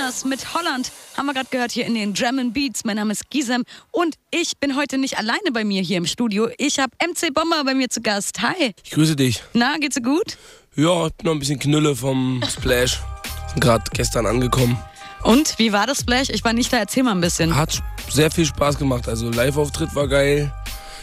Bananas mit Holland haben wir gerade gehört hier in den German Beats. Mein Name ist Gisem und ich bin heute nicht alleine bei mir hier im Studio. Ich habe MC Bomber bei mir zu Gast. Hi. Ich grüße dich. Na, geht's dir gut? Ja, hab noch ein bisschen Knülle vom Splash. Gerade gestern angekommen. Und wie war das Splash? Ich war nicht da. Erzähl mal ein bisschen. Hat sehr viel Spaß gemacht. Also Live-Auftritt war geil.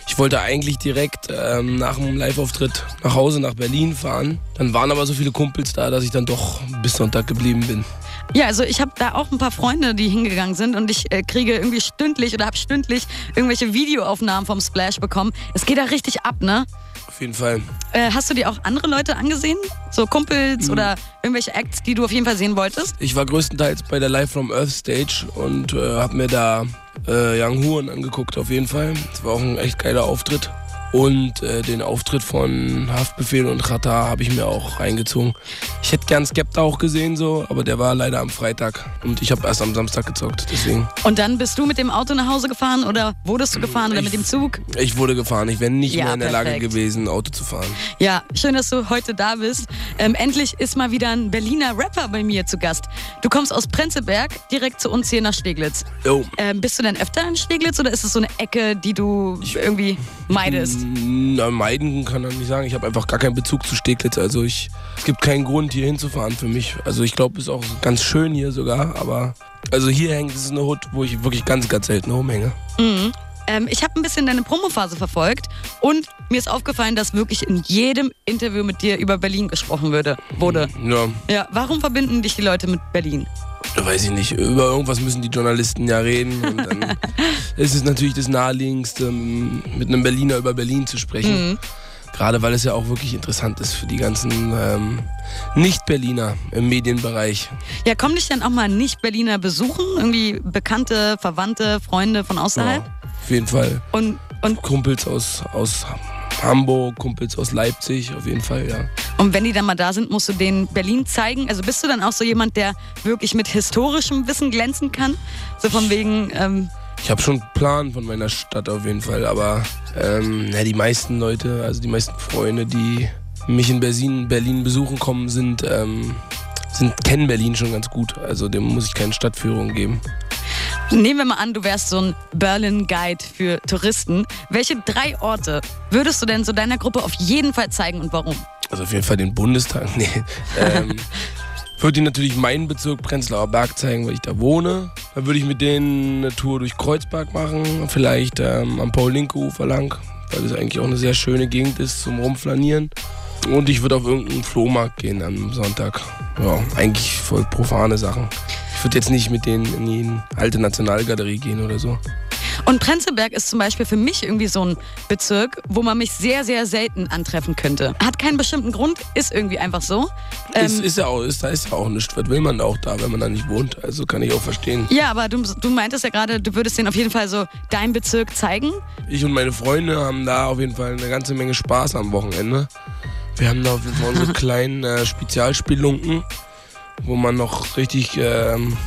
Ich wollte eigentlich direkt ähm, nach dem Live-Auftritt nach Hause nach Berlin fahren. Dann waren aber so viele Kumpels da, dass ich dann doch bis Sonntag geblieben bin. Ja, also ich habe da auch ein paar Freunde, die hingegangen sind und ich äh, kriege irgendwie stündlich oder habe stündlich irgendwelche Videoaufnahmen vom Splash bekommen. Es geht da richtig ab, ne? Auf jeden Fall. Äh, hast du dir auch andere Leute angesehen? So Kumpels mhm. oder irgendwelche Acts, die du auf jeden Fall sehen wolltest? Ich war größtenteils bei der Live from Earth Stage und äh, habe mir da äh, Young Huren angeguckt, auf jeden Fall. Es war auch ein echt geiler Auftritt. Und äh, den Auftritt von Haftbefehl und Chata habe ich mir auch reingezogen. Ich hätte gern Skepta auch gesehen, so, aber der war leider am Freitag und ich habe erst am Samstag gezockt, deswegen. Und dann bist du mit dem Auto nach Hause gefahren oder wurdest du gefahren ich, oder mit dem Zug? Ich wurde gefahren. Ich wäre nicht ja, mehr in der perfekt. Lage gewesen, Auto zu fahren. Ja, schön, dass du heute da bist. Ähm, endlich ist mal wieder ein Berliner Rapper bei mir zu Gast. Du kommst aus Prenzlberg direkt zu uns hier nach Steglitz. Jo. Ähm, bist du denn öfter in Steglitz oder ist es so eine Ecke, die du irgendwie meidest? Na, meiden kann man nicht sagen. Ich habe einfach gar keinen Bezug zu Steglitz. Also ich, es gibt keinen Grund, hier hinzufahren für mich. Also ich glaube, es ist auch ganz schön hier sogar. Aber also hier hängt es eine Hut, wo ich wirklich ganz, ganz selten rumhänge. Mhm. Ähm, ich habe ein bisschen deine Promophase verfolgt und mir ist aufgefallen, dass wirklich in jedem Interview mit dir über Berlin gesprochen würde, wurde. Ja. Ja, warum verbinden dich die Leute mit Berlin? weiß ich nicht, über irgendwas müssen die Journalisten ja reden. Und dann ist es natürlich das Naheliegendste, mit einem Berliner über Berlin zu sprechen. Mhm. Gerade weil es ja auch wirklich interessant ist für die ganzen ähm, Nicht-Berliner im Medienbereich. Ja, kommen dich dann auch mal Nicht-Berliner besuchen? Irgendwie Bekannte, Verwandte, Freunde von außerhalb? Ja, auf jeden Fall. Und, und Kumpels aus, aus Hamburg, Kumpels aus Leipzig, auf jeden Fall, ja. Und wenn die dann mal da sind, musst du denen Berlin zeigen. Also bist du dann auch so jemand, der wirklich mit historischem Wissen glänzen kann? So von wegen. Ähm ich habe schon einen Plan von meiner Stadt auf jeden Fall, aber ähm, ja, die meisten Leute, also die meisten Freunde, die mich in Berlin, Berlin besuchen kommen, sind, ähm, sind, kennen Berlin schon ganz gut. Also dem muss ich keine Stadtführung geben. Nehmen wir mal an, du wärst so ein Berlin-Guide für Touristen. Welche drei Orte würdest du denn so deiner Gruppe auf jeden Fall zeigen und warum? Also auf jeden Fall den Bundestag. Nee. Ähm, würde ich natürlich meinen Bezirk Prenzlauer Berg zeigen, weil ich da wohne. Dann würde ich mit denen eine Tour durch Kreuzberg machen, vielleicht ähm, am Paul-Linke-Ufer lang, weil das eigentlich auch eine sehr schöne Gegend ist zum Rumflanieren. Und ich würde auf irgendeinen Flohmarkt gehen am Sonntag. Ja, eigentlich voll profane Sachen. Ich würde jetzt nicht mit denen in die alte Nationalgalerie gehen oder so. Und Prenzlberg ist zum Beispiel für mich irgendwie so ein Bezirk, wo man mich sehr, sehr selten antreffen könnte. Hat keinen bestimmten Grund, ist irgendwie einfach so. Ähm, ist, ist, ja auch, ist, da ist ja auch nichts. Was will man auch da, wenn man da nicht wohnt? Also kann ich auch verstehen. Ja, aber du, du meintest ja gerade, du würdest denen auf jeden Fall so deinen Bezirk zeigen. Ich und meine Freunde haben da auf jeden Fall eine ganze Menge Spaß am Wochenende. Wir haben da auf jeden Fall unsere kleinen äh, Spezialspielunken, wo man noch richtig ähm,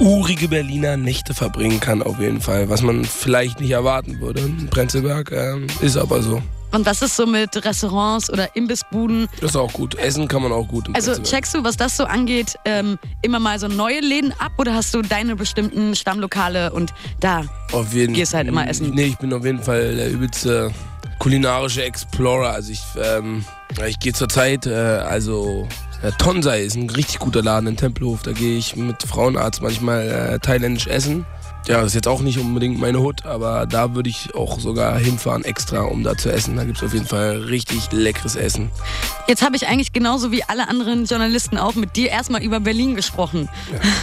urige Berliner Nächte verbringen kann, auf jeden Fall. Was man vielleicht nicht erwarten würde in Prenzlberg, ähm, ist aber so. Und was ist so mit Restaurants oder Imbissbuden? Das ist auch gut. Essen kann man auch gut. also checkst du, was das so angeht, ähm, immer mal so neue Läden ab oder hast du deine bestimmten Stammlokale und da auf jeden, gehst halt immer essen? Nee, ich bin auf jeden Fall der übelste kulinarische Explorer. Also ich, ähm, ich gehe zurzeit, äh, also äh, Tonsai ist ein richtig guter Laden in Tempelhof. Da gehe ich mit Frauenarzt manchmal äh, thailändisch essen. Ja, das ist jetzt auch nicht unbedingt meine Hut, aber da würde ich auch sogar hinfahren extra, um da zu essen. Da gibt es auf jeden Fall richtig leckeres Essen. Jetzt habe ich eigentlich genauso wie alle anderen Journalisten auch mit dir erstmal über Berlin gesprochen.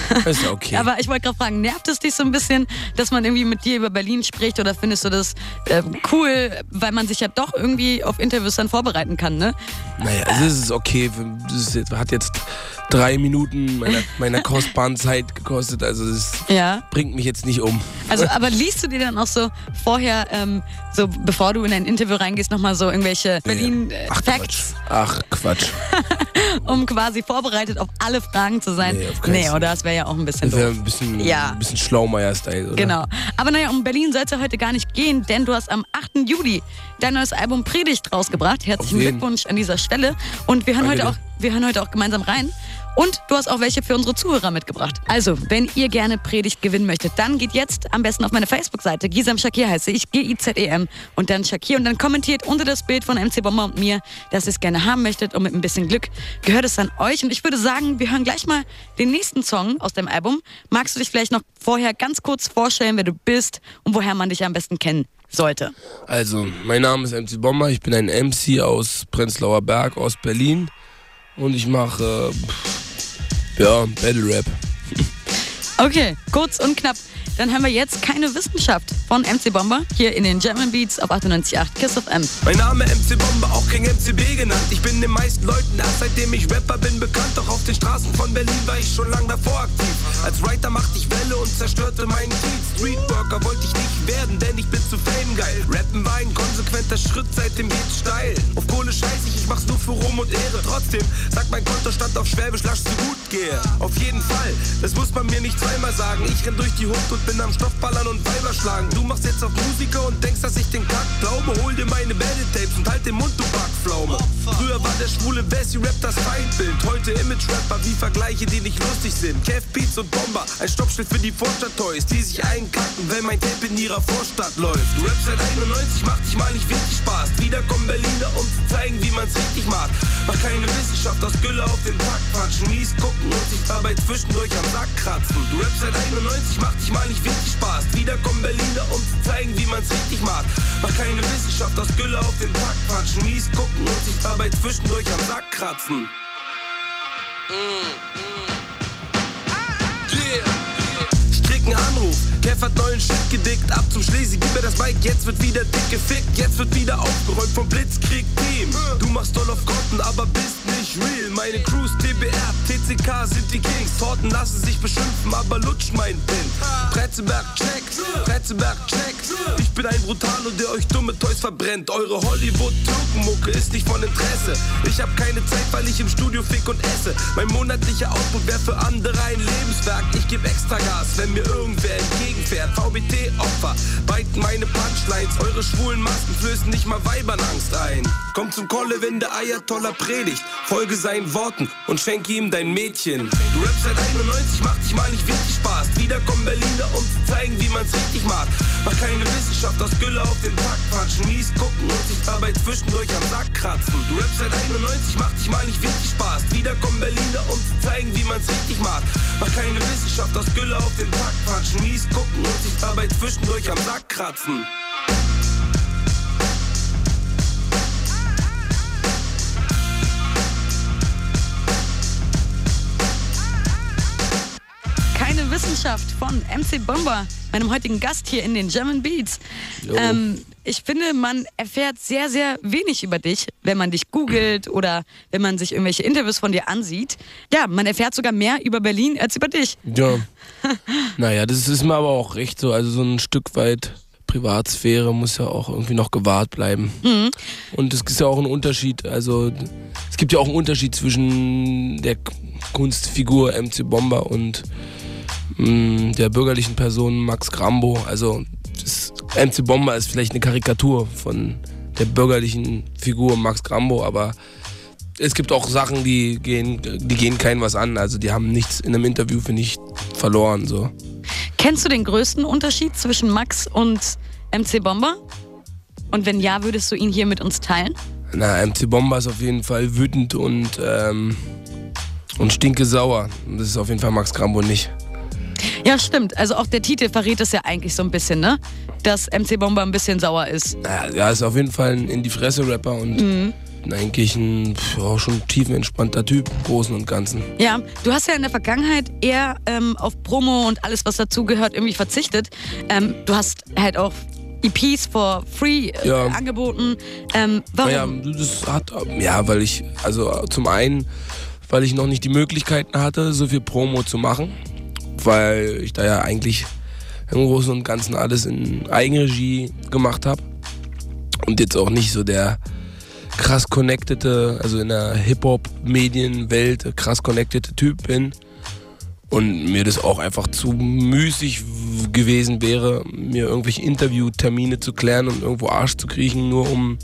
Ja, ist ja okay. aber ich wollte gerade fragen, nervt es dich so ein bisschen, dass man irgendwie mit dir über Berlin spricht oder findest du das äh, cool, weil man sich ja doch irgendwie auf Interviews dann vorbereiten kann, ne? Naja, also es ist okay. Es hat jetzt drei Minuten meiner, meiner kostbaren Zeit gekostet. Also es ja. bringt mich jetzt nicht um. Also, aber liest du dir dann auch so vorher, ähm, so bevor du in ein Interview reingehst, nochmal so irgendwelche Berlin-Facts? Äh, Ach, Quatsch. um quasi vorbereitet auf alle Fragen zu sein. Nee, auf nee oder? Das wäre ja auch ein bisschen Das wäre ein bisschen, ja. ein bisschen Schlaumeier-Style, oder? Genau. Aber naja, um Berlin soll es ja heute gar nicht gehen, denn du hast am 8. Juli dein neues Album Predigt rausgebracht. Herzlichen Glückwunsch an dieser Stelle. Und wir hören, heute auch, wir hören heute auch gemeinsam rein. Und du hast auch welche für unsere Zuhörer mitgebracht. Also, wenn ihr gerne Predigt gewinnen möchtet, dann geht jetzt am besten auf meine Facebook-Seite. Gisam Shakir heiße ich, G-I-Z-E-M und dann Shakir und dann kommentiert unter das Bild von MC Bomber und mir, dass ihr es gerne haben möchtet und mit ein bisschen Glück gehört es an euch. Und ich würde sagen, wir hören gleich mal den nächsten Song aus dem Album. Magst du dich vielleicht noch vorher ganz kurz vorstellen, wer du bist und woher man dich am besten kennen sollte? Also, mein Name ist MC Bomber, ich bin ein MC aus Prenzlauer Berg, aus Berlin und ich mache, äh, ja, Battle Rap. Okay, kurz und knapp. Dann haben wir jetzt keine Wissenschaft von MC Bomber hier in den German Beats auf 98.8 Kiss of M. Mein Name MC Bomber, auch King MCB genannt. Ich bin den meisten Leuten erst seitdem ich Rapper bin bekannt. Doch auf den Straßen von Berlin war ich schon lang davor aktiv. Als Writer machte ich Welle und zerstörte meinen Beat. Streetworker wollte ich nicht werden, denn ich bin zu fame geil. Rappen war ein konsequenter Schritt, seitdem geht's steil. Auf Kohle scheiß ich, ich mach's nur für Ruhm und Ehre. Trotzdem sagt mein Kontostand auf Schwäbisch, lasch so gut gehe. Auf jeden Fall, das muss man mir nicht zweimal sagen. Ich renn durch die Hut und bin am Stoffballern und Weiber schlagen. Du machst jetzt auf Musiker und denkst, dass ich den Kack glaube. Hol dir meine Battle-Tapes und halt den Mund, du Backpflaume. Früher war der schwule Wessi-Rap das Feindbild. Heute Image-Rapper wie Vergleiche, die nicht lustig sind. Kev, Beats und Bomber, ein Stoppschild für die Vorstadt-Toys, die sich einkacken, wenn mein Tape in ihrer Vorstadt läuft. Du rappst seit 91, macht dich mal nicht wirklich Spaß. Wieder kommen Berliner, um zu zeigen, wie man's richtig macht. Mach keine Wissenschaft aus Gülle auf den Takt quatschen, mies gucken und sich dabei zwischendurch am Sack kratzen. Du rappst seit 91, macht dich mal nicht wirklich Spaß. Wieder kommen Berliner, um zu zeigen, wie man's richtig macht. Mach keine Wissenschaft aus Gülle auf den Takt quatschen, mies gucken und sich dabei zwischendurch am Sack kratzen. Ich Kev hat neuen Shit gedickt, ab zum Schlesi, gib mir das Mic, jetzt wird wieder dick gefickt, jetzt wird wieder aufgeräumt vom Blitzkrieg-Team. Du machst doll auf Grotten, aber bist nicht real. Meine Crews, TBR, TCK sind die Kings, Torten lassen sich beschimpfen, aber lutsch mein Pin. Pretzelberg checkt, Pretzelberg checkt, ich bin ein Brutalo, der euch dumme Toys verbrennt. Eure Hollywood-Türkenmucke ist nicht von Interesse. Ich hab keine Zeit, weil ich im Studio fick und esse. Mein monatlicher Output wäre für andere ein Lebenswerk. Ich geb extra Gas, wenn mir irgendwer entgegenfährt. VBT-Opfer, beiten meine Punchlines. Eure schwulen Masken flößen nicht mal Weibern Angst ein. Komm zum Kolle, wenn der Ayatollah predigt. Folge seinen Worten und schenke ihm dein Mädchen. Du rappst seit 91, macht dich mal nicht wirklich Spaß. Wieder kommen Berliner, um zu zeigen, wie man's richtig macht. Mach keine Wissenschaft aus Gülle auf den Takt quatschen, mies gucken dabei zwischendurch am Sack kratzen. Du rappst seit 91, macht dich mal nicht wirklich Spaß. Wieder kommen Berliner, um zu zeigen, wie man's richtig macht. Mach keine Wissenschaft aus Gülle auf den Takt quatschen, mies gucken und sich dabei zwischendurch am Sack kratzen. Wissenschaft von MC Bomber, meinem heutigen Gast hier in den German Beats. Ähm, ich finde, man erfährt sehr, sehr wenig über dich, wenn man dich googelt oder wenn man sich irgendwelche Interviews von dir ansieht. Ja, man erfährt sogar mehr über Berlin als über dich. Ja. naja, das ist mir aber auch recht so. Also so ein Stück weit Privatsphäre muss ja auch irgendwie noch gewahrt bleiben. Und es ist ja auch ein Unterschied. Also es gibt ja auch einen Unterschied zwischen der Kunstfigur MC Bomber und der bürgerlichen Person Max Grambo. Also das MC Bomber ist vielleicht eine Karikatur von der bürgerlichen Figur Max Grambo, aber es gibt auch Sachen, die gehen, die gehen keinen was an. Also die haben nichts in einem Interview, finde ich, verloren. So. Kennst du den größten Unterschied zwischen Max und MC Bomber? Und wenn ja, würdest du ihn hier mit uns teilen? Na, MC Bomber ist auf jeden Fall wütend und, ähm, und stinke sauer. Das ist auf jeden Fall Max Grambo nicht. Ja, stimmt. Also auch der Titel verrät es ja eigentlich so ein bisschen, ne? Dass MC Bomber ein bisschen sauer ist. Naja, er ist auf jeden Fall ein in die Fresse-Rapper und eigentlich ein auch schon tiefenentspannter Typ, im Großen und Ganzen. Ja, du hast ja in der Vergangenheit eher ähm, auf Promo und alles, was dazugehört, irgendwie verzichtet. Ähm, du hast halt auch EPs for free äh, Ja. angeboten. Ähm, warum? Naja, das hat, ja, weil ich, also zum einen, weil ich noch nicht die Möglichkeiten hatte, so viel Promo zu machen, weil ich da ja eigentlich im Großen und Ganzen alles in Eigenregie gemacht habe und jetzt auch nicht so der krass connectede, also in der Hip-Hop-Medienwelt krass connectede Typ bin. Und mir das auch einfach zu müßig gewesen wäre, mir irgendwelche Interviewtermine zu klären und irgendwo Arsch zu kriechen, nur um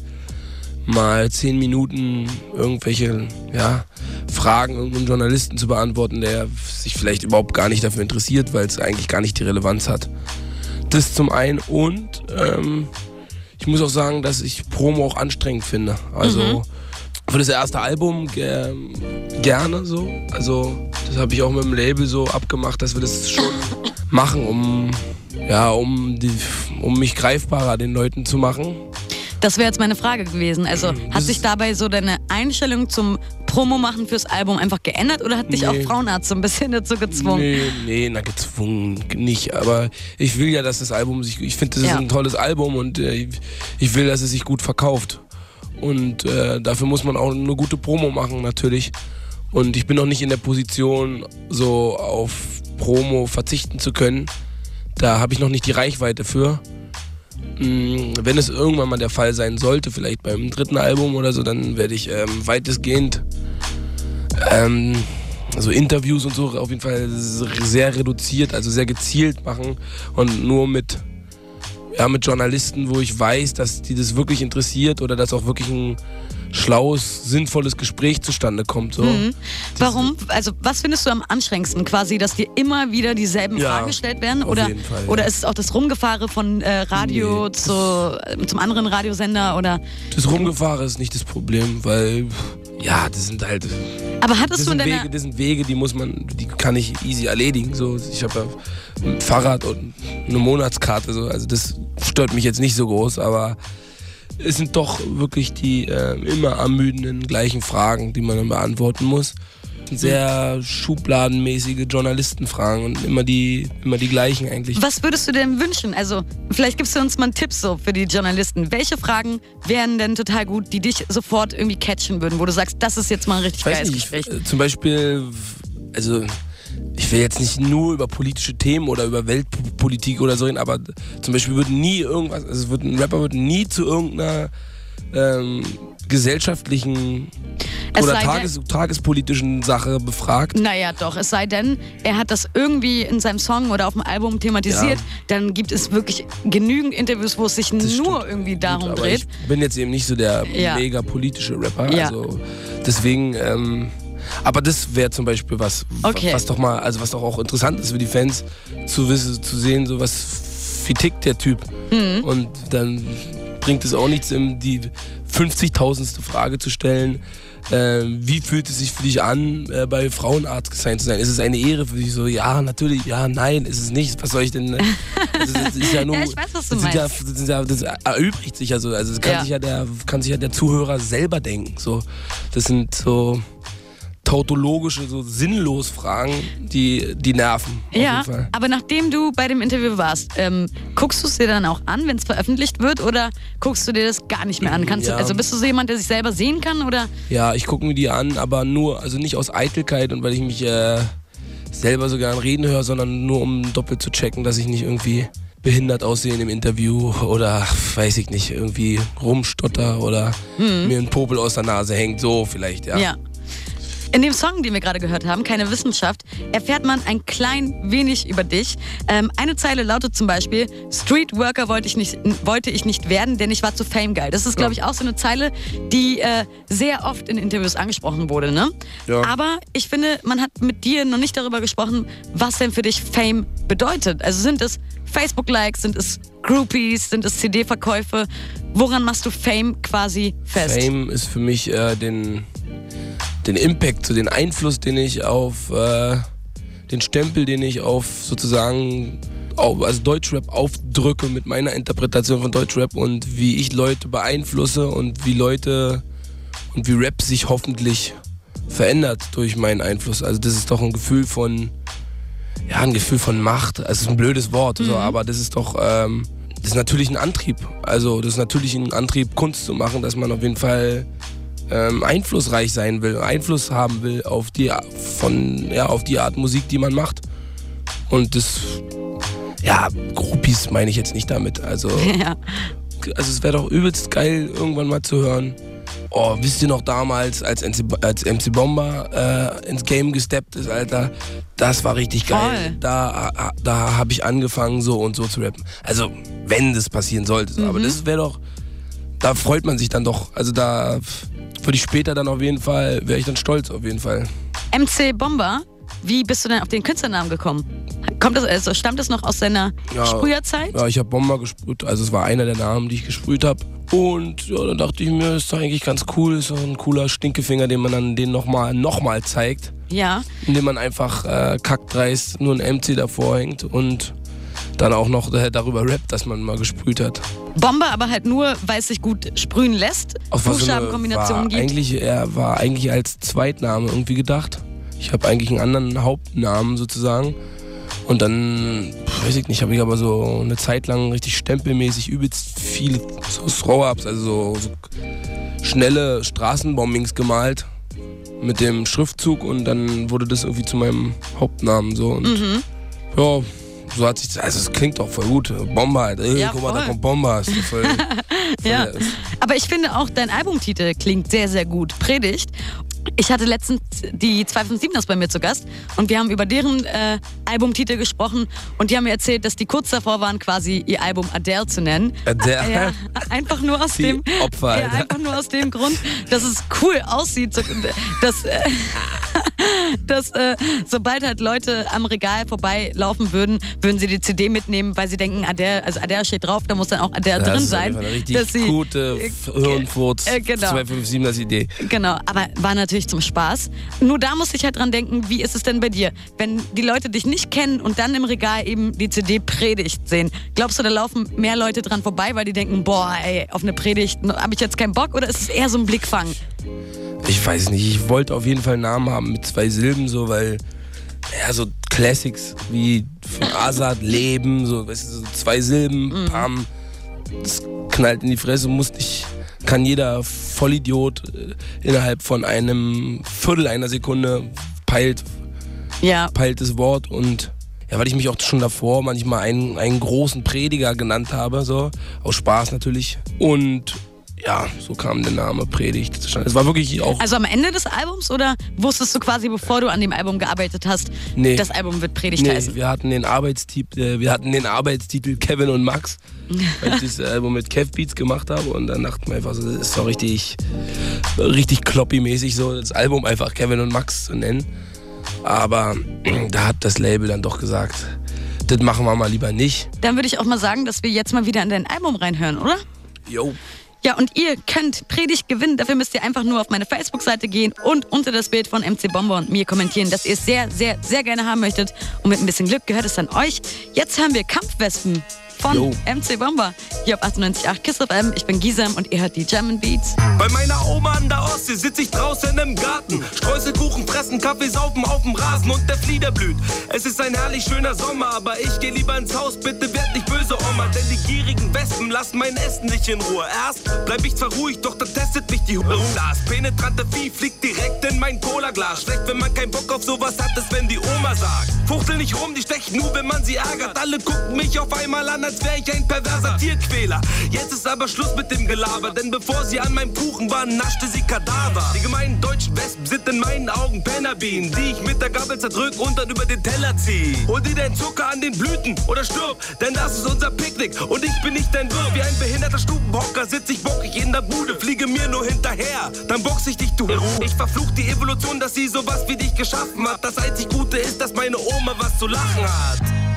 mal zehn Minuten irgendwelche ja, Fragen irgendeinem Journalisten zu beantworten, der sich vielleicht überhaupt gar nicht dafür interessiert, weil es eigentlich gar nicht die Relevanz hat. Das zum einen und ähm, ich muss auch sagen, dass ich Promo auch anstrengend finde. Also mhm. für das erste Album ge gerne so. Also das habe ich auch mit dem Label so abgemacht, dass wir das schon machen, um ja, um, die, um mich greifbarer den Leuten zu machen. Das wäre jetzt meine Frage gewesen. Also das hat sich dabei so deine Einstellung zum Promo machen fürs Album einfach geändert oder hat dich nee. auch Frauenarzt so ein bisschen dazu gezwungen? Nee, nee, na gezwungen nicht. Aber ich will ja, dass das Album sich, ich finde, das ja. ist ein tolles Album und äh, ich will, dass es sich gut verkauft. Und äh, dafür muss man auch eine gute Promo machen natürlich. Und ich bin noch nicht in der Position, so auf Promo verzichten zu können. Da habe ich noch nicht die Reichweite für. Mm, wenn es irgendwann mal der Fall sein sollte, vielleicht beim dritten Album oder so, dann werde ich ähm, weitestgehend ähm, also Interviews und so auf jeden Fall sehr reduziert, also sehr gezielt machen und nur mit ja, mit Journalisten, wo ich weiß, dass die das wirklich interessiert oder dass auch wirklich ein schlaues, sinnvolles Gespräch zustande kommt. So. Mhm. Warum? Also was findest du am anstrengendsten quasi, dass dir immer wieder dieselben ja, Fragen gestellt werden? Oder, Fall, ja. oder ist es auch das Rumgefahre von äh, Radio nee, zu, äh, zum anderen Radiosender? Oder? Das Rumgefahre ist nicht das Problem, weil ja, das sind halt. Aber hattest du in Wege, das sind Wege, die muss man, die kann ich easy erledigen. So, ich habe ja ein Fahrrad und eine Monatskarte. So. Also das stört mich jetzt nicht so groß, aber es sind doch wirklich die äh, immer ermüdenden gleichen Fragen, die man dann beantworten muss. Sehr schubladenmäßige Journalistenfragen und immer die, immer die gleichen eigentlich. Was würdest du denn wünschen? Also, vielleicht gibst du uns mal einen Tipp so für die Journalisten. Welche Fragen wären denn total gut, die dich sofort irgendwie catchen würden, wo du sagst, das ist jetzt mal ein richtig geiles nicht, Gespräch? Äh, zum Beispiel, also ich will jetzt nicht nur über politische Themen oder über Weltpolitik oder so reden, aber zum Beispiel würde nie irgendwas, also wird, ein Rapper würde nie zu irgendeiner ähm, gesellschaftlichen es oder tages, tagespolitischen Sache befragt. Naja, doch. Es sei denn, er hat das irgendwie in seinem Song oder auf dem Album thematisiert, ja. dann gibt es wirklich genügend Interviews, wo es sich das nur stimmt. irgendwie darum Gut, dreht. Ich bin jetzt eben nicht so der ja. mega politische Rapper. Ja. Also deswegen. Ähm, aber das wäre zum Beispiel was, okay. was doch mal, also was doch auch interessant ist für die Fans zu wissen, zu sehen, so was wie tickt der Typ. Mhm. Und dann bringt es auch nichts, die 50.000. Frage zu stellen. Äh, wie fühlt es sich für dich an, äh, bei Frauenarzt gesigned zu sein? Ist es eine Ehre für dich? So, ja, natürlich, ja, nein, ist es nicht. Was soll ich denn? Also, das ist ja nur. ja, ich weiß, was du meinst. Ja, das, ja, das erübrigt sich ja so. Also, das kann, ja. Sich ja der, kann sich ja der Zuhörer selber denken. So, das sind so tautologische, so sinnlos Fragen, die, die nerven. Ja, aber nachdem du bei dem Interview warst, ähm, guckst du es dir dann auch an, wenn es veröffentlicht wird, oder guckst du dir das gar nicht mehr an? Kannst ja. du, also bist du so jemand, der sich selber sehen kann, oder? Ja, ich gucke mir die an, aber nur, also nicht aus Eitelkeit und weil ich mich äh, selber so gern reden höre, sondern nur um doppelt zu checken, dass ich nicht irgendwie behindert aussehen im Interview oder weiß ich nicht, irgendwie rumstotter oder hm. mir ein Popel aus der Nase hängt, so vielleicht, ja. Ja. In dem Song, den wir gerade gehört haben, Keine Wissenschaft, erfährt man ein klein wenig über dich. Ähm, eine Zeile lautet zum Beispiel, Street Worker wollte ich nicht, wollte ich nicht werden, denn ich war zu Fame geil. Das ist, glaube ich, auch so eine Zeile, die äh, sehr oft in Interviews angesprochen wurde. Ne? Ja. Aber ich finde, man hat mit dir noch nicht darüber gesprochen, was denn für dich Fame bedeutet. Also sind es Facebook-Likes, sind es Groupies, sind es CD-Verkäufe? Woran machst du Fame quasi fest? Fame ist für mich äh, den den Impact, so den Einfluss, den ich auf, äh, den Stempel, den ich auf sozusagen auf, also Deutschrap aufdrücke mit meiner Interpretation von Deutschrap und wie ich Leute beeinflusse und wie Leute und wie Rap sich hoffentlich verändert durch meinen Einfluss. Also das ist doch ein Gefühl von, ja, ein Gefühl von Macht. Also es ist ein blödes Wort, mhm. so, aber das ist doch, ähm, das ist natürlich ein Antrieb. Also das ist natürlich ein Antrieb, Kunst zu machen, dass man auf jeden Fall ähm, einflussreich sein will, Einfluss haben will auf die, von, ja, auf die Art Musik, die man macht. Und das, ja, Groupies meine ich jetzt nicht damit. Also, ja. also es wäre doch übelst geil, irgendwann mal zu hören. Oh, wisst ihr noch damals, als MC, als MC Bomber äh, ins Game gesteppt ist, Alter? Das war richtig geil. Voll. Da, da habe ich angefangen, so und so zu rappen. Also, wenn das passieren sollte. Mhm. Aber das wäre doch, da freut man sich dann doch. Also da würde ich später dann auf jeden Fall, wäre ich dann stolz auf jeden Fall. MC Bomber, wie bist du denn auf den Künstlernamen gekommen? Kommt das, also stammt das noch aus deiner Ja. Sprüherzeit? Ja, ich habe Bomber gesprüht, also es war einer der Namen, die ich gesprüht habe. Und ja, dann dachte ich mir, ist doch eigentlich ganz cool, ist doch ein cooler Stinkefinger, den man dann den nochmal noch mal zeigt. Ja. Indem man einfach äh, kackdreist nur ein MC davor hängt und dann auch noch äh, darüber rappt, dass man mal gesprüht hat. Bomber aber halt nur, weil es sich gut sprühen lässt. Auf was so Buchstabenkombinationen war gibt. Eigentlich, er war eigentlich als Zweitname irgendwie gedacht. Ich habe eigentlich einen anderen Hauptnamen sozusagen. Und dann, weiß ich nicht, habe ich aber so eine Zeit lang richtig stempelmäßig übelst viele so Throw-Ups, also so, so schnelle Straßenbombings gemalt mit dem Schriftzug und dann wurde das irgendwie zu meinem Hauptnamen so. Und Mhm. ja, so hat sich, also es klingt doch voll gut. Bomber halt, ey, Ja, guck mal, da kommt Bomber. Ist voll, voll Ja. Aber ich finde auch, dein Albumtitel klingt sehr, sehr gut. Predigt. Ich hatte letztens die 257ers bei mir zu Gast und wir haben über deren äh, Albumtitel gesprochen und die haben mir erzählt, dass die kurz davor waren, quasi ihr Album Adele zu nennen. Adele? Ja, einfach nur aus Die dem Opfer, ja, einfach nur aus dem Grund, dass es cool aussieht, so, dass, äh, dass äh, sobald halt Leute am Regal vorbeilaufen würden, würden sie die CD mitnehmen, weil sie denken, Adele, also Adele steht drauf, da muss dann auch Adele Das drin ist sein. eine richtig dass sie, gute Hirnfurz äh, genau. 257ers Idee. Genau, aber war natürlich zum Spaß. Nur da muss ich halt dran denken, wie ist es denn bei dir? Wenn die Leute dich nicht kennen und dann im Regal eben die CD Predigt sehen, glaubst du, da laufen mehr Leute dran vorbei, weil die denken, boah, ey, auf eine Predigt habe ich jetzt keinen Bock oder ist es eher so ein Blickfang? Ich weiß nicht, ich wollte auf jeden Fall einen Namen haben mit zwei Silben, so, weil, ja, so Classics wie von Azad, Leben, so, weißt du, so zwei Silben, Mhm. Pam, das knallt in die Fresse, muss nicht, kann jeder Vollidiot äh, innerhalb von einem Viertel einer Sekunde peilt, Ja, peilt das Wort und ja, weil ich mich auch schon davor manchmal einen, einen großen Prediger genannt habe, so, aus Spaß natürlich. Und ja, so kam der Name Predigt zustande. Es war wirklich auch. also am Ende des Albums oder wusstest du quasi, bevor du an dem Album gearbeitet hast, Nee. das Album wird Predigt Nee, heißen? wir hatten den Arbeitstitel, äh, wir hatten den Arbeitstitel Kevin und Max, weil ich das Album mit Kev Beats gemacht habe und dann dachten wir einfach so, das ist doch richtig, richtig kloppy-mäßig so, das Album einfach Kevin und Max zu nennen. Aber da hat das Label dann doch gesagt, das machen wir mal lieber nicht. Dann würde ich auch mal sagen, dass wir jetzt mal wieder in dein Album reinhören, oder? Yo. Ja, und ihr könnt Predigt gewinnen. Dafür müsst ihr einfach nur auf meine Facebook-Seite gehen und unter das Bild von MC Bomber und mir kommentieren, dass ihr es sehr, sehr, sehr gerne haben möchtet. Und mit ein bisschen Glück gehört es an euch. Jetzt haben wir Kampfwespen von Jo. MC Bomber hier auf 98.8 Kiss FM. Ich bin Gisam und ihr hört die German Beats. Bei meiner Oma an der Ostsee sitz ich draußen im Garten. Streuselkuchen fressen, Kaffee saufen auf dem Rasen und der Flieder blüht. Es ist ein herrlich schöner Sommer, aber ich geh lieber ins Haus, bitte werd nicht böse, Oma. Denn die gierigen Wespen lassen mein Essen nicht in Ruhe. Erst bleib ich zwar ruhig, doch dann testet mich die Hure. Das penetrante Vieh fliegt direkt in mein Cola-Glas. Schlecht, wenn man keinen Bock auf sowas hat, ist, wenn die Oma sagt. Fuchtel nicht rum, die stechen nur, wenn man sie ärgert. Alle gucken mich auf einmal an, als wär ich ein perverser Tierquäler. Jetzt ist aber Schluss mit dem Gelaber, denn bevor sie an meinem Kuchen waren, naschte sie Kadaver. Die gemeinen deutschen Wespen sind in meinen Augen Pennerbienen, die ich mit der Gabel zerdrück und dann über den Teller zieh. Hol dir den Zucker an den Blüten oder stirb, denn das ist unser Picknick und ich bin nicht dein Wirt. Wie ein behinderter Stubenhocker sitz ich bockig in der Bude, fliege mir nur hinterher, dann box ich dich, du. Ich verfluch die Evolution, dass sie sowas wie dich geschaffen hat. Das einzig Gute ist, dass meine Oma was zu lachen hat.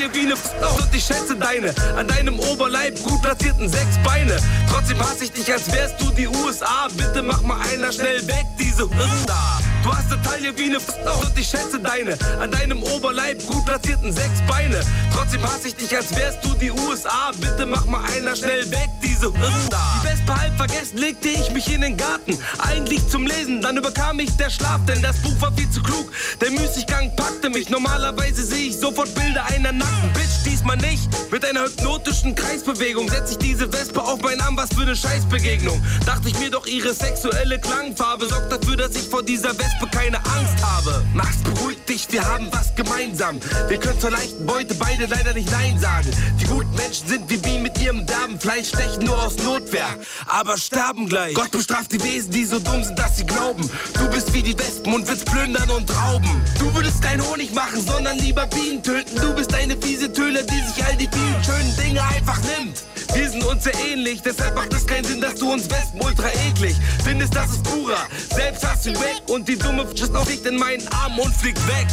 Taille wie eine F und ich schätze deine. An deinem Oberleib gut platzierten sechs Beine. Trotzdem hasse ich dich, als wärst du die USA. Bitte mach mal einer schnell weg, diese da. Du hast eine Taille wie eine F und ich schätze deine. An deinem Oberleib gut platzierten sechs Beine. Trotzdem hasse ich dich, als wärst du die USA. Bitte mach mal einer schnell weg, diese Hirn da. Die Wespe halb vergessen, legte ich mich in den Garten. Eigentlich zum Lesen, dann überkam ich der Schlaf, denn das Buch war viel zu klug. Der Müßiggang packte mich. Normalerweise sehe ich sofort Bilder einer nackten Bitch, diesmal nicht. Mit einer hypnotischen Kreisbewegung setze ich diese Wespe auf meinen Arm, was für eine Scheißbegegnung. Dachte ich mir doch, ihre sexuelle Klangfarbe sorgt dafür, dass ich vor dieser Wespe keine Angst habe. Max, beruhig dich, wir haben was gemeinsam. Wir können zur leichten Beute beide leider nicht Nein sagen. Die guten Menschen sind wie Bienen mit ihrem Fleisch stechen nur aus Notwehr, aber sterben gleich. Gott bestraft die Wesen, die so dumm sind, dass sie glauben. Du bist wie die Wespen und willst plündern und rauben. Du würdest kein Honig machen, sondern lieber Bienen töten. Du bist eine fiese Töle, die sich all die vielen schönen Dinge einfach nimmt. Wir sind uns sehr ähnlich, deshalb macht es keinen Sinn, dass du uns Wespen ultra eklig findest. Das ist purer Selbst hast du weg und die dumme F auf liegt in meinen Armen und fliegt weg.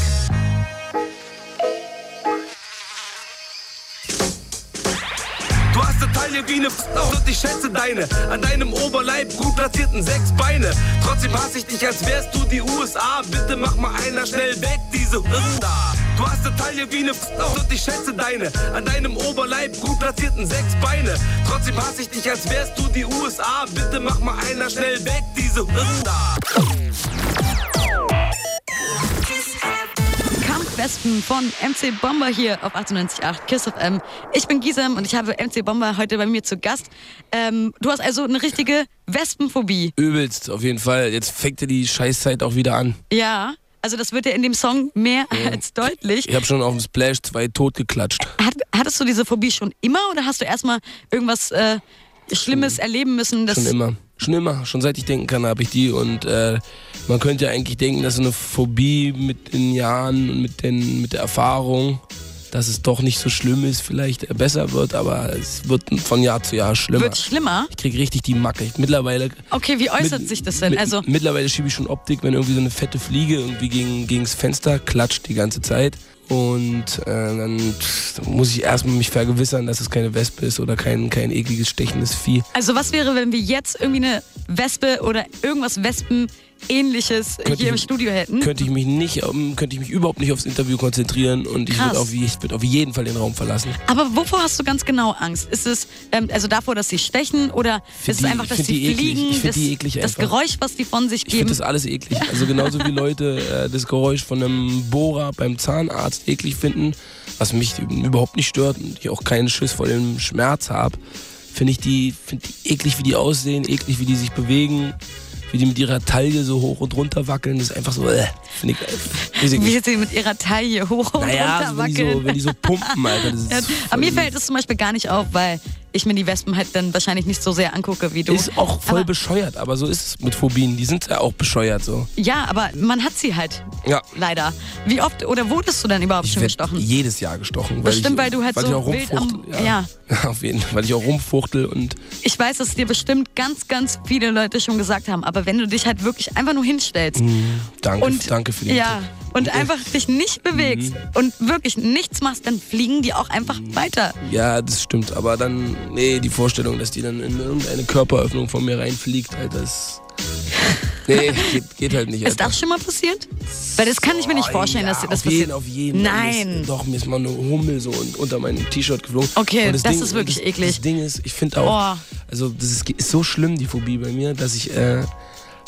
Taille wie eine F und ich schätze deine. An deinem Oberleib gut platzierten sechs Beine. Trotzdem hasse ich dich, als wärst du die USA. Bitte mach mal einer schnell weg, diese da. Du hast eine Taille wie eine F und ich schätze deine. An deinem Oberleib gut platzierten sechs Beine. Trotzdem hasse ich dich, als wärst du die USA. Bitte mach mal einer schnell weg, diese da. Kampfwespen von MC Bomber hier auf 98.8 KISS FM. Ich bin Gisem und ich habe MC Bomber heute bei mir zu Gast. Ähm, du hast also eine richtige Wespenphobie. Übelst, auf jeden Fall. Jetzt fängt ja die Scheißzeit auch wieder an. Ja, also das wird ja in dem Song mehr als deutlich. Ich habe schon auf dem Splash zwei totgeklatscht. Hat, hattest du diese Phobie schon immer oder hast du erstmal irgendwas äh, Schlimmes erleben müssen? Das Schon immer. Schon immer. Schon seit ich denken kann, habe ich die. Und äh, man könnte ja eigentlich denken, dass so eine Phobie mit den Jahren und mit, den, mit der Erfahrung, dass es doch nicht so schlimm ist, vielleicht äh, besser wird, aber es wird von Jahr zu Jahr schlimmer. wird schlimmer. ich krieg richtig die Macke. Ich, mittlerweile Okay, wie äußert mit- sich das denn? Mit, Also mittlerweile schiebe ich schon Optik, wenn irgendwie so eine fette Fliege irgendwie gegen, gegens Fenster klatscht die ganze Zeit. Und äh, dann muss ich erstmal mich vergewissern, dass es keine Wespe ist oder kein, kein ekliges, stechendes Vieh. Also was wäre, wenn wir jetzt irgendwie eine Wespe oder irgendwas Wespen-ähnliches Könnte hier im ich- Studio hätten? Könnte ich mich nicht, ähm, könnte ich mich überhaupt nicht aufs Interview konzentrieren und ich Krass. würde auf, ich würd auf jeden Fall den Raum verlassen. Aber wovor hast du ganz genau Angst? Ist es ähm, also davor, dass sie stechen oder Find ist es die- einfach, dass sie fliegen? Ich das, die eklig das. Geräusch, was die von sich Ich finde geben? das alles eklig. Also genauso wie Leute äh, das Geräusch von einem Bohrer beim Zahnarzt eklig finden, was mich überhaupt nicht stört und ich auch keinen Schiss vor dem Schmerz habe, finde ich die, find die eklig, wie die aussehen, eklig, wie die sich bewegen, wie die mit ihrer Taille so hoch und runter wackeln. Das ist einfach so, äh, finde ich, ich Wie sie mit ihrer Taille hoch und Naja, runter so, wenn, die wackeln. so, wenn die so pumpen, Alter. Das ist Ja, aber mir fällt es zum Beispiel gar nicht auf, weil ich mir die Wespen halt dann wahrscheinlich nicht so sehr angucke wie du. Ist auch voll aber, bescheuert, aber so ist es mit Phobien. Die sind ja auch bescheuert so. Ja, aber man hat sie halt Ja. leider. Wie oft oder wurdest du dann überhaupt Ich schon gestochen? jedes Jahr gestochen. Weil Bestimmt, ich, weil du halt weil so ich auch wild am- rumfuchtel. ja. Auf jeden Fall, weil ich auch rumfuchtel und Ich weiß, dass dir bestimmt ganz, ganz viele Leute schon gesagt haben, aber wenn du dich halt wirklich einfach nur hinstellst danke, und danke für die ja und einfach dich nicht bewegst Mhm. und wirklich nichts machst, dann fliegen die auch einfach weiter. Ja, das stimmt. Aber dann, nee, die Vorstellung, dass die dann in irgendeine Körperöffnung von mir reinfliegt, halt, das. Nee, geht, geht halt nicht. Ist Alter. das schon mal passiert? Weil das kann ich mir nicht Oh, vorstellen, ja, dass dir das auf passiert. jeden, auf jeden. Nein. Ist, doch, mir ist mal eine Hummel so und unter mein T-Shirt geflogen. Okay, Und das ist wirklich das, eklig. Das Ding ist, ich finde auch, Oh. also das ist, ist so schlimm, die Phobie bei mir, dass ich äh,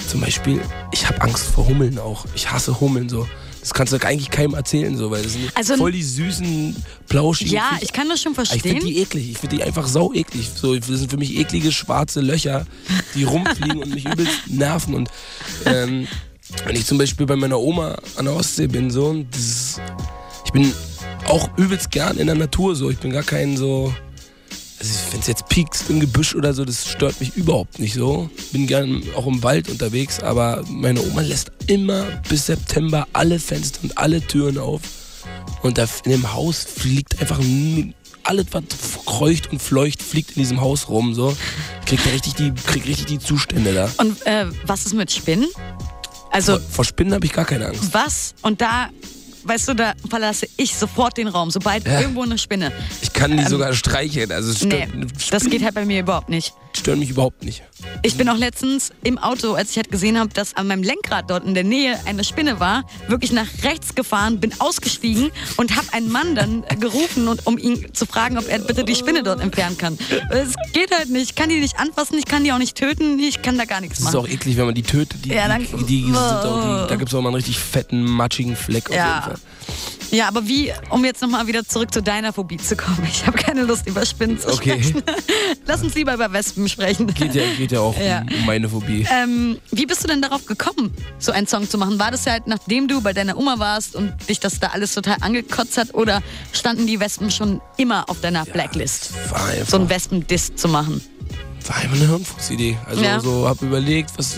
zum Beispiel, ich habe Angst vor Hummeln auch. Ich hasse Hummeln so. Das kannst du eigentlich keinem erzählen, so, weil das sind Also- voll die süßen, plauschigen Ja, Viecher. ich kann das schon Aber Ich finde verstehen. die eklig. Ich finde die einfach sau eklig. So, das sind für mich eklige schwarze Löcher, die rumfliegen und mich übelst nerven. Und ähm, wenn ich zum Beispiel bei meiner Oma an der Ostsee bin, so, und das ist, ich bin auch übelst gern in der Natur so. Ich bin gar kein so. Also wenn es jetzt piekst im Gebüsch oder so, das stört mich überhaupt nicht so. Bin gern auch im Wald unterwegs, aber meine Oma lässt immer bis September alle Fenster und alle Türen auf. Und da in dem Haus fliegt einfach alles, was kreucht und fleucht, fliegt in diesem Haus rum. So. Krieg da richtig die, krieg richtig die Zustände da. Und äh, was ist mit Spinnen? Also Vor, vor Spinnen habe ich gar keine Angst. was? Und da, weißt du, da verlasse ich sofort den Raum, sobald Ja. irgendwo eine Spinne. Ich kann die sogar streicheln. Also Ähm, Nee, das geht halt bei mir überhaupt nicht. Stören mich überhaupt nicht. Ich bin auch letztens im Auto, als ich halt gesehen habe, dass an meinem Lenkrad dort in der Nähe eine Spinne war, wirklich nach rechts gefahren, bin ausgestiegen und habe einen Mann dann gerufen, und, um ihn zu fragen, ob er bitte die Spinne dort entfernen kann. Es geht halt nicht. Ich kann die nicht anfassen, ich kann die auch nicht töten, ich kann da gar nichts Es ist machen. auch eklig, wenn man die tötet. Die, Ja, die, dann- die, die sind auch, die, da gibt es auch mal einen richtig fetten, matschigen Fleck auf Ja. jeden Fall. Ja, aber wie, um jetzt nochmal wieder zurück zu deiner Phobie zu kommen. Ich habe keine Lust, über Spinnen zu Okay. sprechen. Lass uns lieber über Wespen sprechen. Geht ja, geht ja auch Ja. Um, meine Phobie. Ähm, wie bist du denn darauf gekommen, so einen Song zu machen? War das halt, nachdem du bei deiner Oma warst und dich das da alles total angekotzt hat? Oder standen die Wespen schon immer auf deiner Blacklist? War einfach, So ein Wespen-Diss zu machen. war einfach eine Hirnfuchsidee. Also Ja. so hab überlegt, was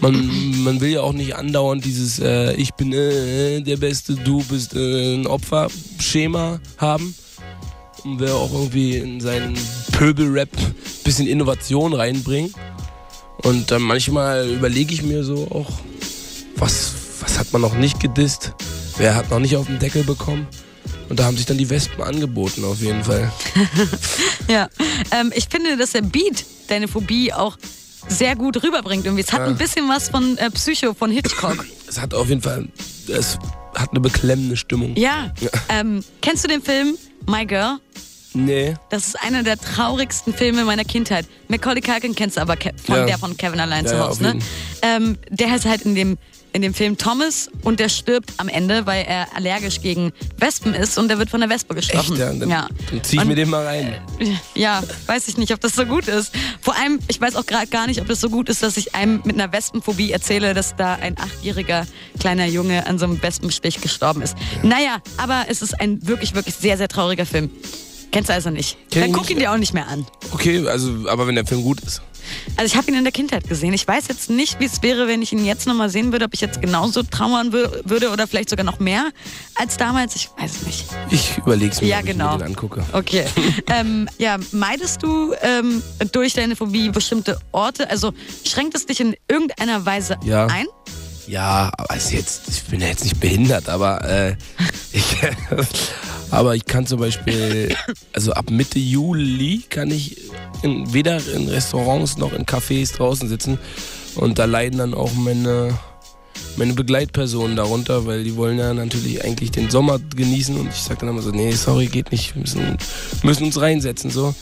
man, man will ja auch nicht andauernd dieses äh, Ich bin äh, der Beste, du bist äh, ein Opfer-Schema haben. Und will auch irgendwie in seinen Pöbel-Rap ein bisschen Innovation reinbringen. Und dann manchmal überlege ich mir so auch, was, was hat man noch nicht gedisst? Wer hat noch nicht auf den Deckel bekommen? Und da haben sich dann die Wespen angeboten, auf jeden Fall. Ja, ähm, ich finde, dass der Beat deine Phobie auch sehr gut rüberbringt. Irgendwie. Es hat Ja. ein bisschen was von äh, Psycho von Hitchcock. Es hat auf jeden Fall, es hat eine beklemmende Stimmung. ja. Ja. Ähm, kennst du den Film My Girl? Nee, Das ist einer der traurigsten Filme meiner Kindheit. Macaulay Culkin kennst du aber Ke von Ja. der von Kevin allein Ja, zu ja, Hause. Ne? Ähm, der heißt halt in dem in dem Film Thomas und der stirbt am Ende, weil er allergisch gegen Wespen ist und der wird von der Wespe gestochen. echt, ja. Dann, ja. dann zieh ich Und- mir den mal rein. Ja, weiß ich nicht, ob das so gut ist. Vor allem, ich weiß auch gerade gar nicht, ob das so gut ist, dass ich einem mit einer Wespenphobie erzähle, dass da ein achtjähriger kleiner Junge an so einem Wespenstich gestorben ist. Naja, aber es ist ein wirklich, wirklich sehr, sehr trauriger Film. Kennst du also nicht? Kenn Dann guck ihn dir auch nicht mehr an. Okay, also, aber wenn der Film gut ist. Also ich habe ihn in der Kindheit gesehen. Ich weiß jetzt nicht, wie es wäre, wenn ich ihn jetzt nochmal sehen würde, ob ich jetzt genauso trauern wür- würde oder vielleicht sogar noch mehr als damals. Ich weiß es nicht. Ich überleg's mir, Ja, genau. ich mir den angucke. Okay. ähm, ja, meidest du ähm, durch deine Phobie bestimmte Orte? Also schränkt es dich in irgendeiner Weise Ja. ein? Ja, aber ist jetzt, ich bin ja jetzt nicht behindert, aber äh, ich, aber ich kann zum Beispiel, also ab Mitte Juli kann ich in, weder in Restaurants noch in Cafés draußen sitzen. Und da leiden dann auch meine meine Begleitpersonen darunter, weil die wollen ja natürlich eigentlich den Sommer genießen. Und ich sag dann immer so, nee, sorry, geht nicht, wir müssen, müssen uns reinsetzen so,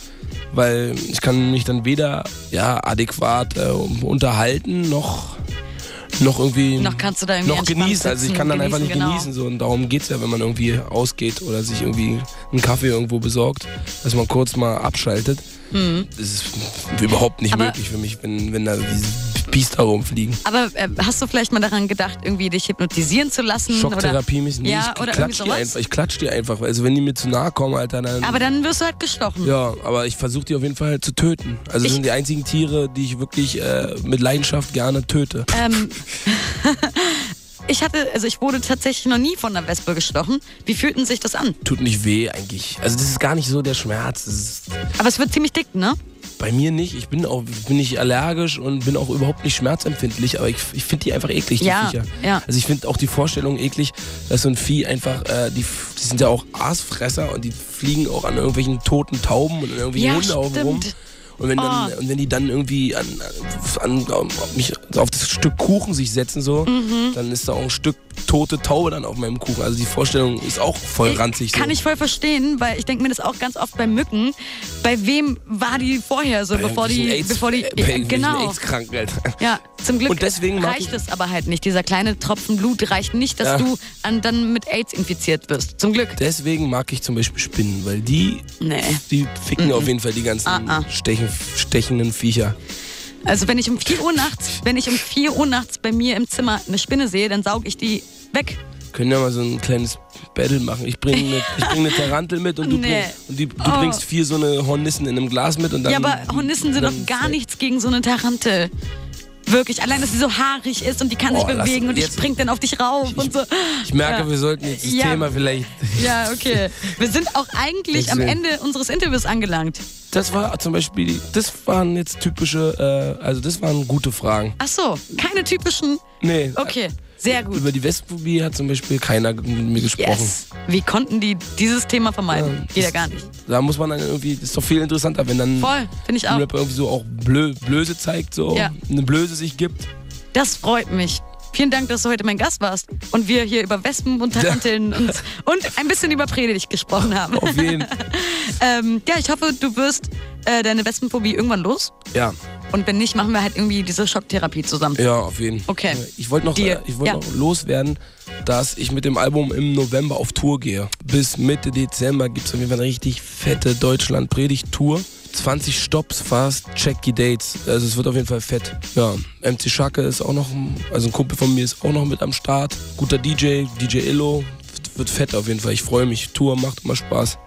weil ich kann mich dann weder ja adäquat äh, unterhalten noch noch irgendwie Noch kannst du da irgendwie noch genießen. Also ich kann dann einfach nicht genießen, genau. genießen. So. Und darum geht's ja, wenn man irgendwie ausgeht oder sich irgendwie einen Kaffee irgendwo besorgt, dass man kurz mal abschaltet. Das ist überhaupt nicht Mhm. Aber- möglich für mich, wenn, wenn da diese Biester rumfliegen. Aber äh, hast du vielleicht mal daran gedacht, irgendwie dich hypnotisieren zu lassen? Schocktherapie mäßig. Nee, Ja, ich oder klatsch die einfach. Ich klatsch die einfach. Also wenn die mir zu nahe kommen, Alter, dann. Oder? Aber dann wirst du halt gestochen. ja, aber ich versuche die auf jeden Fall zu töten. Also das Ich- sind die einzigen Tiere, die ich wirklich äh, mit Leidenschaft gerne töte. Ähm, ich hatte, also ich wurde tatsächlich noch nie von einer Wespe gestochen. Wie fühlten sich das an? Tut nicht weh eigentlich. Also das ist gar nicht so der Schmerz. Aber es wird ziemlich dick, ne? Bei mir nicht. Ich bin auch bin nicht allergisch und bin auch überhaupt nicht schmerzempfindlich, aber ich, ich finde die einfach eklig, die Ja, Viecher. ja. Also ich finde auch die Vorstellung eklig, dass so ein Vieh einfach, äh, die, die sind ja auch Aasfresser und die fliegen auch an irgendwelchen toten Tauben und an irgendwelchen Ja, Hundehaufen rum. Und wenn, dann, Oh. und wenn die dann irgendwie an, an, an, auf mich auf das Stück Kuchen sich setzen, so, Mhm. dann ist da auch ein Stück tote Taube dann auf meinem Kuchen. Also die Vorstellung ist auch voll ranzig. Kann so. ich voll verstehen, weil ich denke mir das auch ganz oft bei Mücken. Bei wem war die vorher so, Bei bevor die, AIDS, bevor die, äh, bei genau. AIDS-Kranken, Alter. Ja, zum Glück Und deswegen reicht ich- es aber halt nicht. Dieser kleine Tropfen Blut reicht nicht, dass Ja. du an, dann mit AIDS infiziert wirst. Zum Glück. Deswegen mag ich zum Beispiel Spinnen, weil die, Nee. die ficken auf jeden Fall die ganzen Ah, ah. Stechen, stechenden Viecher. Also wenn ich um 4 Uhr nachts, wenn ich um 4 Uhr nachts bei mir im Zimmer eine Spinne sehe, dann sauge ich die weg. Können ja mal so ein kleines Battle machen. Ich bringe eine, ich bring eine Tarantel mit und du, Nee. bring, und die, du Oh. bringst vier so eine Hornissen in einem Glas mit und dann. ja, aber Hornissen sind doch gar nichts gegen so eine Tarantel. Wirklich, allein, dass sie so haarig ist und die kann sich Oh, lass- bewegen und die springt dann auf dich rauf und so. Ich merke, Ja. wir sollten jetzt das Ja. Thema vielleicht. Ja, okay. Wir sind auch eigentlich am. Ende unseres Interviews angelangt. Das war zum Beispiel, das waren jetzt typische, äh, also das waren gute Fragen. Ach so, keine typischen. Nee. Okay, sehr gut. Über die Westphobie hat zum Beispiel keiner mit mir gesprochen. Yes. Wie konnten die dieses Thema vermeiden? Ja, ja das- gar nicht. Da muss man dann irgendwie, das ist doch viel interessanter, wenn dann Voll, finde ich auch. Rapper irgendwie so auch Blö, Blöße zeigt, so Ja. eine Blöße sich gibt. Das freut mich. Vielen Dank, dass du heute mein Gast warst und wir hier über Wespen und Taranteln und, und ein bisschen über Predigt gesprochen haben. Auf jeden ähm, ja, ich hoffe, du wirst äh, deine Wespenphobie irgendwann los. Ja, Und wenn nicht, machen wir halt irgendwie diese Schocktherapie zusammen. Ja, auf jeden Fall. Okay. Ich wollte noch, Deal. äh, ich wollte Ja. noch loswerden, dass ich mit dem Album im November auf Tour gehe. Bis Mitte Dezember gibt es auf jeden Fall eine richtig fette Deutschland-Predigt-Tour. 20 Stops fast, check die Dates. Also es wird auf jeden Fall fett. Ja, MC Schacke ist auch noch, also ein Kumpel von mir ist auch noch mit am Start. Guter DJ, DJ Illo. Wird fett auf jeden Fall. Ich freue mich. Tour macht immer Spaß.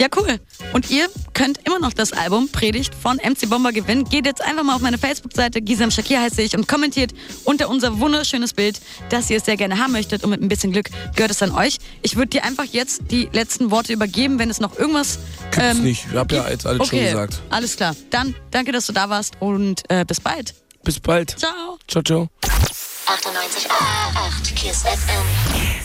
Ja, cool. Und ihr könnt immer noch das Album Predigt von MC Bomber gewinnen. Geht jetzt einfach mal auf meine Facebook-Seite, Gisam Shakir heiße ich, und kommentiert unter unser wunderschönes Bild, dass ihr es sehr gerne haben möchtet. Und mit ein bisschen Glück gehört es an euch. Ich würde dir einfach jetzt die letzten Worte übergeben, wenn es noch irgendwas. Gibt's nicht. Ich hab ja jetzt alles schon okay, gesagt. Alles klar. Dann danke, dass du da warst und äh, bis bald. Bis bald. Ciao. Ciao, ciao. 98,8 Kiss FM.